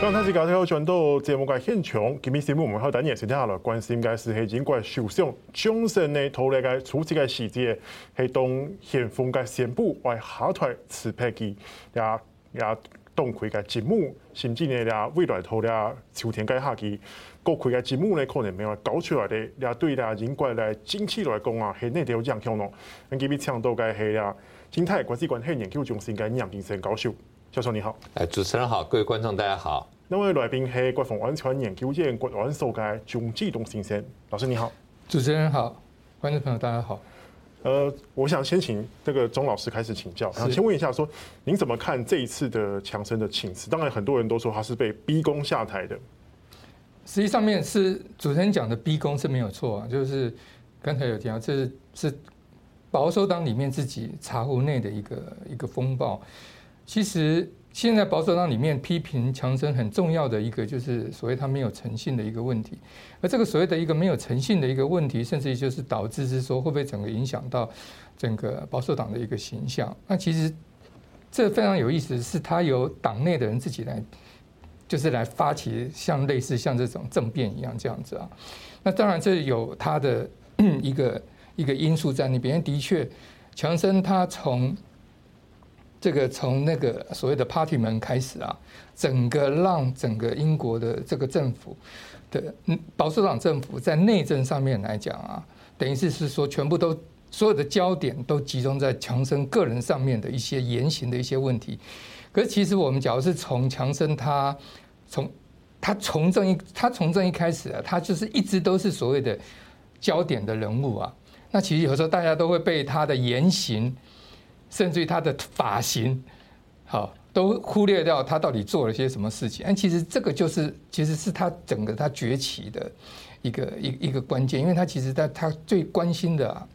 刚才是刚才转到节目嘅现场，今日节目我们好等嘢先听下来关心嘅是系英国首相强生呢，头嚟嘅处置嘅细节，系当现封嘅宣布为下台辞派佢也也当佢嘅节目，甚至呢也未来头咧秋天嘅下期，各佢嘅节目呢可能未话搞出来嘅，也对咧英国嘅经济来讲啊系呢条影响咯。咁今日请到嘅系啊，金泰国际关系研究中心嘅杨金城教授。教授你好，哎，主持人。好，各位观众大家好。那位来宾是国防安全研究院国安所的钟志东先生，老师你好。主持人好，观众朋友大家好。呃，我想先请这个钟老师开始请教，然后先问一下说，说您怎么看这一次的强生的请辞？当然很多人都说他是被逼宫下台的。实际上面是主持人讲的逼宫是没有错啊，就是刚才有提到，这是是保守党里面自己茶壶内的一个一个风暴。其实现在保守党里面批评强生很重要的一个，就是所谓他没有诚信的一个问题。而这个所谓的一个没有诚信的一个问题，甚至于就是导致是说会不会整个影响到整个保守党的一个形象？那其实这非常有意思，是他由党内的人自己来，就是来发起像类似像这种政变一样这样子啊。那当然这有他的一个一个因素在那边。的确，强生他从 这个从那个所谓的 Party 门开始啊，整个让整个英国的这个政府的保守党政府在内政上面来讲啊，等于是是说全部都所有的焦点都集中在强生个人上面的一些言行的一些问题。可是其实我们假如是从强生他从他从政一他从政一开始啊，他就是一直都是所谓的焦点的人物啊。那其实有时候大家都会被他的言行。甚至于他的发型，好，都忽略掉他到底做了些什么事情。但其实这个就是，其实是他整个他崛起的一个一一个关键，因为他其实他他最关心的，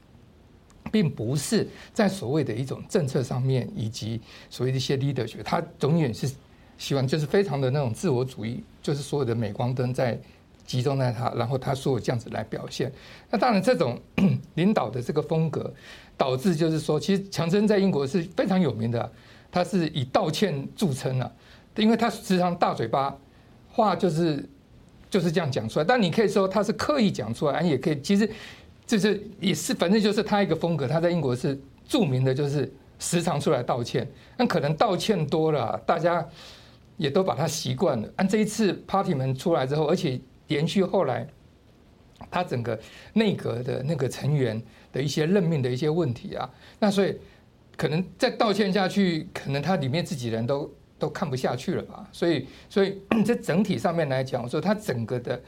并不是在所谓的一种政策上面，以及所谓的一些 leadership，他永远是希望就是非常的那种自我主义，就是所有的镁光灯在集中在他，然后他说这样子来表现。那当然，这种 领导的这个风格。导致就是说，其实强生在英国是非常有名的，他是以道歉著称啊，因为他时常大嘴巴，话就是就是这样讲出来。但你可以说他是刻意讲出来，也可以，其实就是也是，反正就是他一个风格。他在英国是著名的，就是时常出来道歉。那可能道歉多了，大家也都把他习惯了。按这一次 Party 们出来之后，而且延续后来他整个内阁的那个成员。的一些任命的一些问题啊，那所以可能再道歉下去，可能他里面自己人都都看不下去了吧。所以，所以 这整体上面来讲，说他整个的，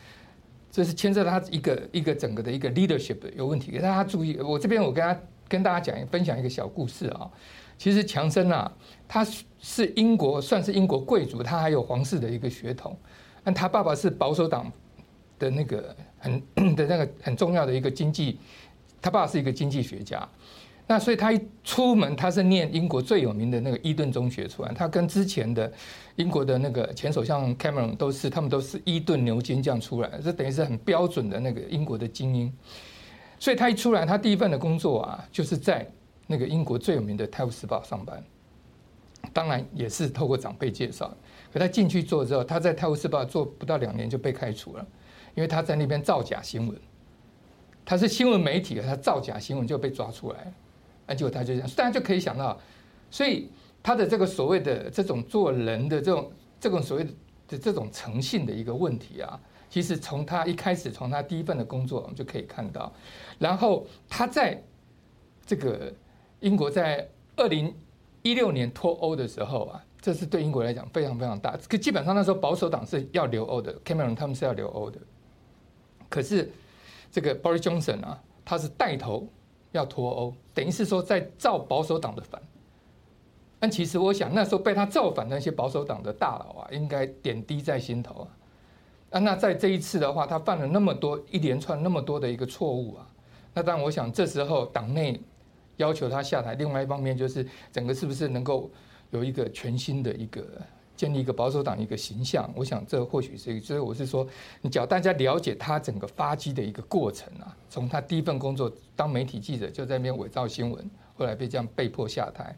这是牵涉到他一个一个整个的一个 leadership 有问题。大家注意，我这边我跟他跟大家讲分享一个小故事啊。其实强生啊，他是英国算是英国贵族，他还有皇室的一个血统。但他爸爸是保守党的那个很 的那个很重要的一个经济。他爸是一个经济学家，那所以他一出门，他是念英国最有名的那个伊顿中学出来。他跟之前的英国的那个前首相 Cameron 都是，他们都是伊顿牛津这样出来，这等于是很标准的那个英国的精英。所以他一出来，他第一份的工作啊，就是在那个英国最有名的《泰晤士报》上班。当然也是透过长辈介绍。可他进去做之后，他在《泰晤士报》做不到两年就被开除了，因为他在那边造假新闻。他是新闻媒体，他造假新闻就被抓出来，那结果他就这样，大家就可以想到，所以他的这个所谓的这种做人的这种这种所谓的这种诚信的一个问题啊，其实从他一开始，从他第一份的工作，我们就可以看到，然后他在这个英国在二零一六年脱欧的时候啊，这是对英国来讲非常非常大，可基本上那时候保守党是要留欧的，Cameron 他们是要留欧的，可是。这个 Boris Johnson 啊，他是带头要脱欧，等于是说在造保守党的反。但其实我想，那时候被他造反的那些保守党的大佬啊，应该点滴在心头啊。啊，那在这一次的话，他犯了那么多一连串那么多的一个错误啊。那当然，我想这时候党内要求他下台，另外一方面就是整个是不是能够有一个全新的一个。建立一个保守党一个形象，我想这或许是，所以我是说，你只要大家了解他整个发迹的一个过程啊，从他第一份工作当媒体记者就在那边伪造新闻，后来被这样被迫下台，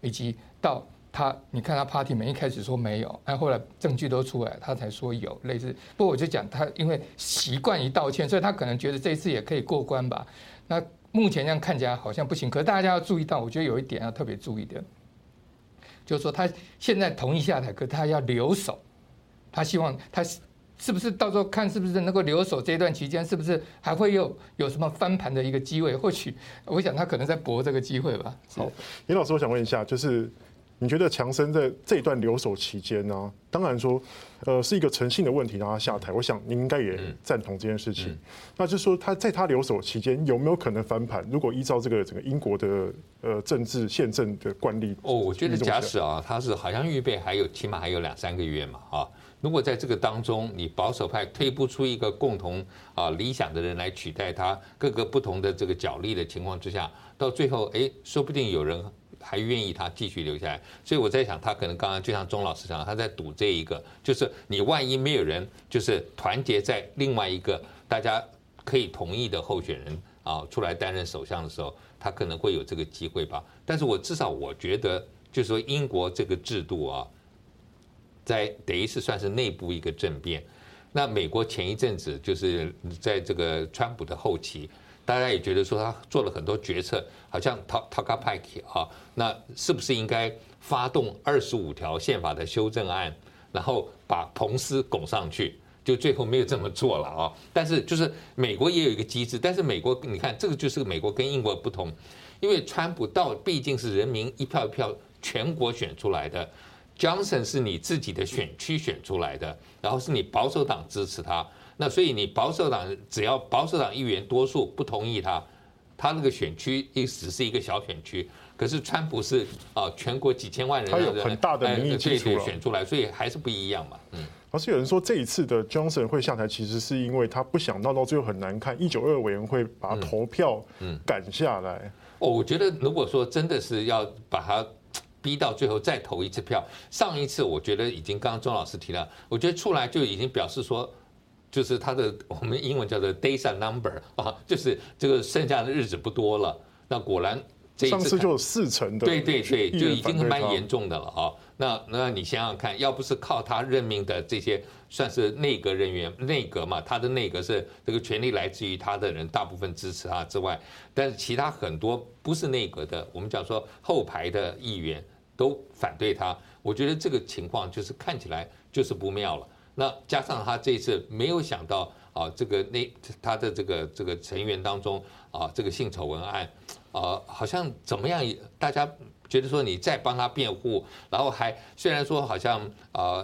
以及到他你看他 party 门一开始说没有，哎，后来证据都出来，他才说有类似。不过我就讲他因为习惯于道歉，所以他可能觉得这一次也可以过关吧。那目前这样看起来好像不行，可是大家要注意到，我觉得有一点要特别注意的，就是说他现在同意下台，可他要留守，他希望他。是不是到时候看是不是能够留守这一段期间，是不是还会有有什么翻盘的一个机会？或许我想他可能在搏这个机会吧。好，李老师，我想问一下，就是你觉得强生在这一段留守期间呢？当然说，呃，是一个诚信的问题让他下台，我想您应该也赞同这件事情。那就是说，他在他留守期间有没有可能翻盘？如果依照这个整个英国的呃政治宪政的惯例，哦，我觉得假使啊，他是好像预备还有起码还有两三个月嘛，啊。如果在这个当中，你保守派推不出一个共同啊理想的人来取代他，各个不同的这个角力的情况之下，到最后，哎，说不定有人还愿意他继续留下来。所以我在想，他可能刚刚就像钟老师讲，他在赌这一个，就是你万一没有人，就是团结在另外一个大家可以同意的候选人啊出来担任首相的时候，他可能会有这个机会吧。但是我至少我觉得，就是说英国这个制度啊。在等于是算是内部一个政变，那美国前一阵子就是在这个川普的后期，大家也觉得说他做了很多决策，好像 talk a pike 啊，那是不是应该发动二十五条宪法的修正案，然后把彭斯拱上去？就最后没有这么做了啊。但是就是美国也有一个机制，但是美国你看这个就是美国跟英国不同，因为川普到毕竟是人民一票一票全国选出来的。Johnson 是你自己的选区选出来的，然后是你保守党支持他，那所以你保守党只要保守党议员多数不同意他，他那个选区也只是一个小选区，可是川普是啊全国几千万人，他有很大的民意基础选出来，所以还是不一样嘛。嗯，而是有人说这一次的 Johnson 会下台，其实是因为他不想闹到最后很难看，一九二委员会把他投票嗯赶下来。哦，我觉得如果说真的是要把他。逼到最后再投一次票，上一次我觉得已经刚刚钟老师提了，我觉得出来就已经表示说，就是他的我们英文叫做 days are number 啊，就是这个剩下的日子不多了。那果然这一次上次就有四成的，对对对，就已经蛮严重的了啊。那那你想想看，要不是靠他任命的这些算是内阁人员，内阁嘛，他的内阁是这个权力来自于他的人，大部分支持他之外，但是其他很多不是内阁的，我们讲说后排的议员。都反对他，我觉得这个情况就是看起来就是不妙了。那加上他这一次没有想到啊，这个那他的这个这个成员当中啊，这个性丑闻案啊，好像怎么样？大家觉得说你再帮他辩护，然后还虽然说好像啊，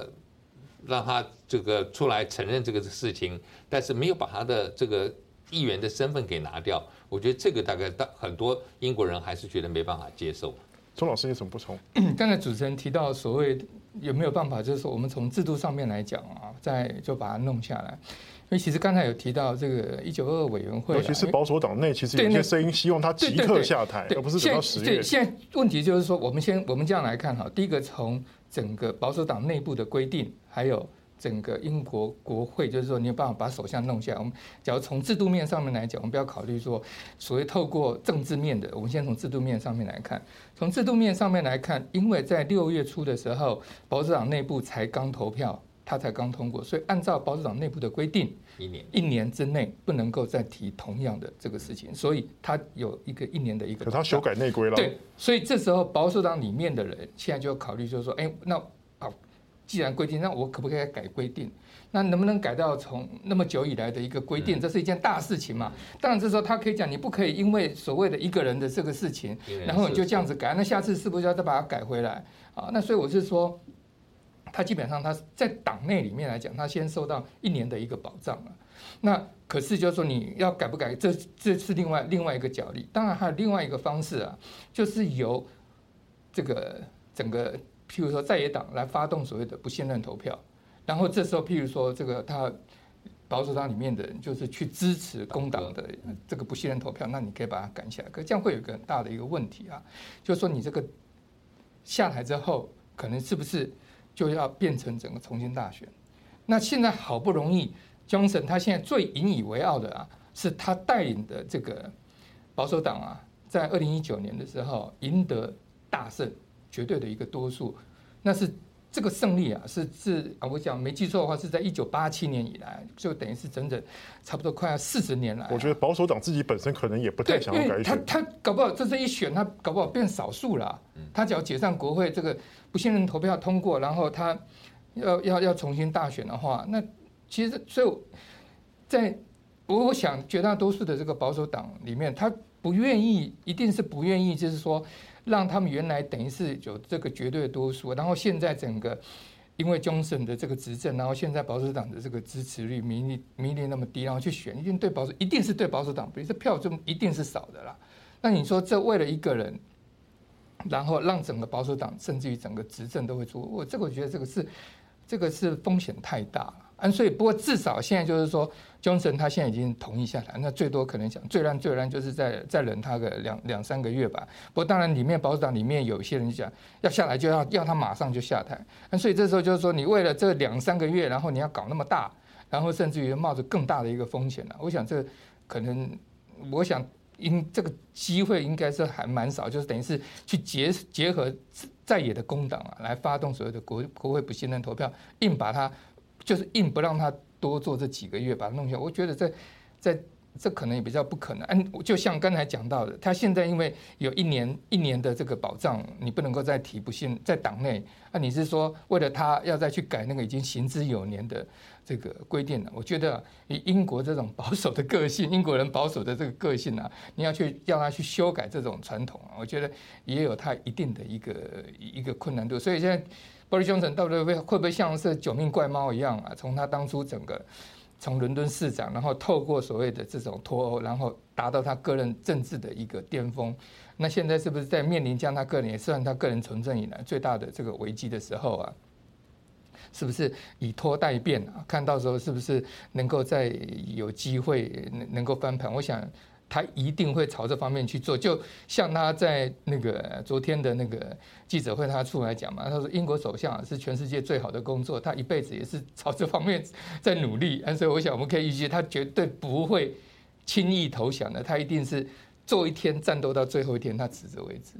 让他这个出来承认这个事情，但是没有把他的这个议员的身份给拿掉。我觉得这个大概大很多英国人还是觉得没办法接受。钟老师有什么补充？刚才主持人提到所谓有没有办法，就是说我们从制度上面来讲啊，再就把它弄下来。因为其实刚才有提到这个一九二二委员会，尤其是保守党内，其实有些声音希望他即刻下台，而不是等到十月。对，现在问题就是说，我们先我们这样来看哈，第一个从整个保守党内部的规定，还有。整个英国国会就是说，你有办法把首相弄下来。我们假如从制度面上面来讲，我们不要考虑说所谓透过政治面的，我们先从制度面上面来看。从制度面上面来看，因为在六月初的时候，保守党内部才刚投票，他才刚通过，所以按照保守党内部的规定，一年一年之内不能够再提同样的这个事情，所以他有一个一年的一个。可他修改内规了。对，所以这时候保守党里面的人现在就要考虑，就是说，哎，那。既然规定，那我可不可以改规定？那能不能改到从那么久以来的一个规定？这是一件大事情嘛？当然，这时候他可以讲，你不可以因为所谓的一个人的这个事情，然后你就这样子改。那下次是不是要再把它改回来？啊，那所以我是说，他基本上他在党内里面来讲，他先受到一年的一个保障了。那可是就是说，你要改不改？这这是另外另外一个角力。当然还有另外一个方式啊，就是由这个整个。譬如说，在野党来发动所谓的不信任投票，然后这时候，譬如说，这个他保守党里面的人就是去支持工党的这个不信任投票，那你可以把它赶起来。可这样会有一个很大的一个问题啊，就是说你这个下台之后，可能是不是就要变成整个重新大选？那现在好不容易江省他现在最引以为傲的啊，是他带领的这个保守党啊，在二零一九年的时候赢得大胜。绝对的一个多数那是这个胜利啊，是自啊，我讲没记错的话，是在一九八七年以来，就等于是整整差不多快要四十年来。我觉得保守党自己本身可能也不太想要改选，他他搞不好这次一选，他搞不好变少数了。他只要解散国会，这个不信任投票通过，然后他要要要重新大选的话，那其实所以在我我想绝大多数的这个保守党里面，他不愿意，一定是不愿意，就是说。让他们原来等于是有这个绝对的多数，然后现在整个因为 Johnson 的这个执政，然后现在保守党的这个支持率、民意民意那么低，然后去选，一定对保守一定是对保守党，比如这票就一定是少的啦。那你说这为了一个人，然后让整个保守党甚至于整个执政都会出，我这个我觉得这个是这个是风险太大了。嗯，所以不过至少现在就是说精神他现在已经同意下来，那最多可能讲最烂最烂就是再再忍他个两两三个月吧。不过当然里面保守党里面有些人讲要下来就要要他马上就下台，那所以这时候就是说你为了这两三个月，然后你要搞那么大，然后甚至于冒着更大的一个风险了。我想这可能，我想应这个机会应该是还蛮少，就是等于是去结结合在野的工党啊，来发动所谓的国国会不信任投票，硬把他。就是硬不让他多做这几个月，把它弄下来。我觉得这在这可能也比较不可能。嗯，就像刚才讲到的，他现在因为有一年一年的这个保障，你不能够再提不信在党内。那你是说为了他要再去改那个已经行之有年的这个规定了？我觉得以英国这种保守的个性，英国人保守的这个个性啊，你要去要他去修改这种传统啊，我觉得也有他一定的一个一个困难度。所以现在。Boris Johnson 到底会会不会像是九命怪猫一样啊？从他当初整个从伦敦市长，然后透过所谓的这种脱欧，然后达到他个人政治的一个巅峰。那现在是不是在面临将他个人也算他个人从政以来最大的这个危机的时候啊？是不是以拖待变啊？看到时候是不是能够再有机会能能够翻盘？我想。他一定会朝这方面去做，就像他在那个昨天的那个记者会，他出来讲嘛，他说英国首相是全世界最好的工作，他一辈子也是朝这方面在努力，所以我想我们可以预计，他绝对不会轻易投降的，他一定是做一天战斗到最后一天，他辞职为止。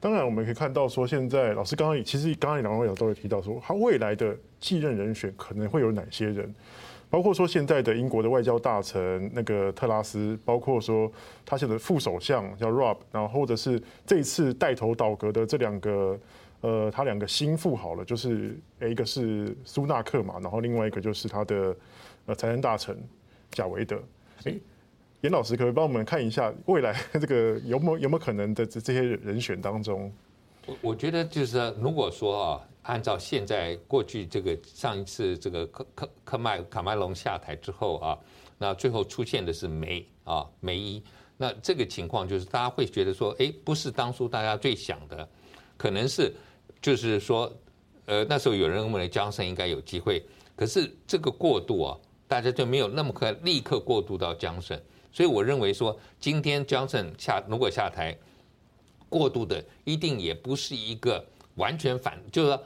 当然，我们可以看到说，现在老师刚刚其实刚刚两位有都有提到说，他未来的继任人选可能会有哪些人？包括说现在的英国的外交大臣那个特拉斯，包括说他现在的副首相叫 Rob，然后或者是这次带头倒戈的这两个，呃，他两个心腹好了，就是一个是苏纳克嘛，然后另外一个就是他的呃财政大臣贾维德。哎，颜老师可不可以帮我们看一下未来这个有没有有没有可能的这这些人选当中？我我觉得就是如果说啊。按照现在过去这个上一次这个科科科麦卡麦隆下台之后啊，那最后出现的是梅啊梅伊，那这个情况就是大家会觉得说，哎，不是当初大家最想的，可能是就是说，呃那时候有人认为江森应该有机会，可是这个过渡啊，大家就没有那么快立刻过渡到江森，所以我认为说，今天江森下如果下台，过渡的一定也不是一个完全反，就是说。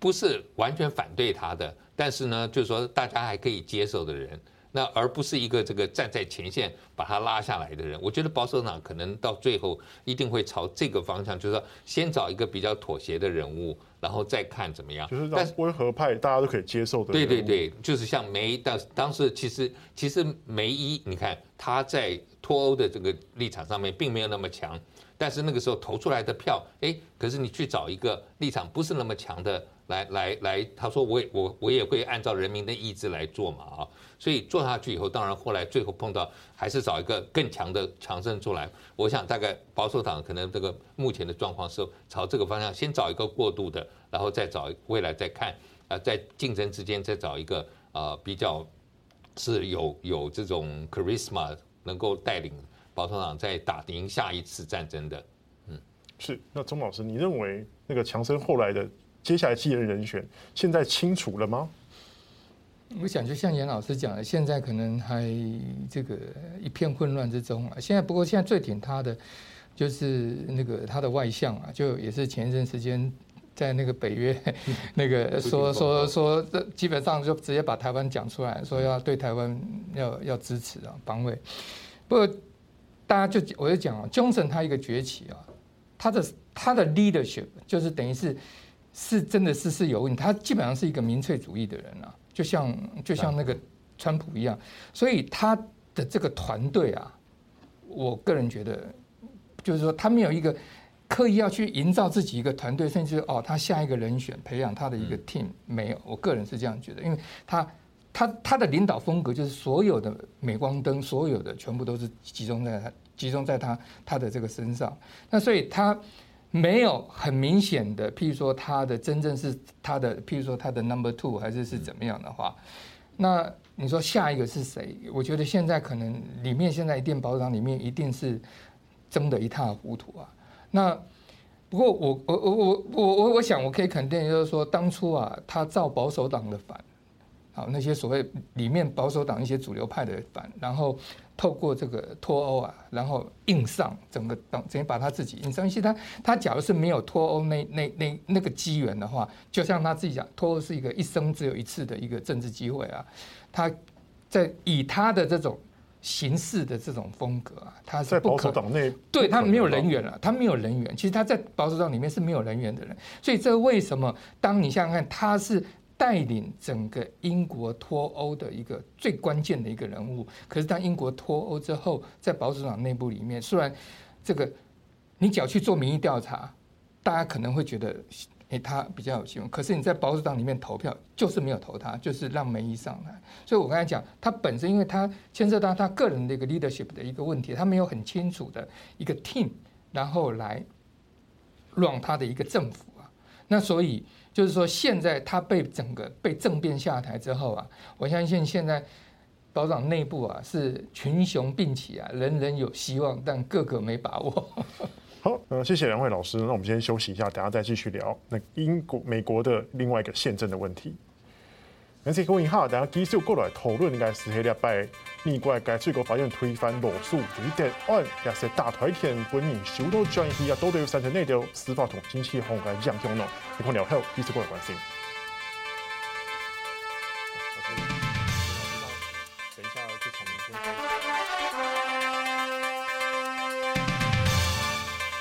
不是完全反对他的，但是呢，就是说大家还可以接受的人，那而不是一个这个站在前线把他拉下来的人。我觉得保守党可能到最后一定会朝这个方向，就是说先找一个比较妥协的人物，然后再看怎么样。就是让温和派大家都可以接受的。对对对，就是像梅当当时其实其实梅伊，你看他在脱欧的这个立场上面并没有那么强，但是那个时候投出来的票，哎，可是你去找一个立场不是那么强的。来来来，他说我也我我也会按照人民的意志来做嘛啊，所以做下去以后，当然后来最后碰到还是找一个更强的强盛出来。我想大概保守党可能这个目前的状况是朝这个方向，先找一个过渡的，然后再找未来再看啊，在竞争之间再找一个啊比较是有有这种 charisma 能够带领保守党在打赢下一次战争的。嗯，是。那钟老师，你认为那个强生后来的？接下来继任人选现在清楚了吗？我想就像严老师讲的，现在可能还这个一片混乱之中啊。现在不过现在最挺他的就是那个他的外相啊，就也是前一阵时间在那个北约 那个说说说，这基本上就直接把台湾讲出来，说要对台湾要要支持啊，防卫。不过大家就我就讲啊，Johnson 他一个崛起啊，他的他的 leadership 就是等于是。是真的是是有问题，他基本上是一个民粹主义的人啊，就像就像那个川普一样，所以他的这个团队啊，我个人觉得，就是说他没有一个刻意要去营造自己一个团队，甚至哦，他下一个人选培养他的一个 team 没有，我个人是这样觉得，因为他他他的领导风格就是所有的镁光灯，所有的全部都是集中在他集中在他他的这个身上，那所以他。没有很明显的，譬如说他的真正是他的，譬如说他的 number two 还是是怎么样的话，那你说下一个是谁？我觉得现在可能里面现在一定保守党里面一定是争得一塌糊涂啊。那不过我我我我我我我想我可以肯定就是说，当初啊他造保守党的反，好那些所谓里面保守党一些主流派的反，然后。透过这个脱欧啊，然后硬上整个党，直接把他自己硬上。其实他他假如是没有脱欧那那那那个机缘的话，就像他自己讲，脱欧是一个一生只有一次的一个政治机会啊。他在以他的这种形式的这种风格啊，他是不可在保守党内对他没有人员了，他没有人员。其实他在保守党里面是没有人员的人，所以这为什么？当你想想看，他是。带领整个英国脱欧的一个最关键的一个人物，可是当英国脱欧之后，在保守党内部里面，虽然这个你只要去做民意调查，大家可能会觉得诶他比较有希望，可是你在保守党里面投票就是没有投他，就是让梅姨上来。所以我刚才讲，他本身因为他牵涉到他个人的一个 leadership 的一个问题，他没有很清楚的一个 team，然后来让他的一个政府啊，那所以。就是说，现在他被整个被政变下台之后啊，我相信现在保长内部啊是群雄并起啊，人人有希望，但个个没把握。好，呃，谢谢两位老师，那我们先休息一下，等下再继续聊那英国、美国的另外一个宪政的问题。而且各位好，大家继续过来讨论，应该是黑礼拜美国该最高法院推翻罗诉罪定案，也是大台田本人受到专业啊，都对三层内的司法同经济法来影响呢。你看了后，继续过来关心。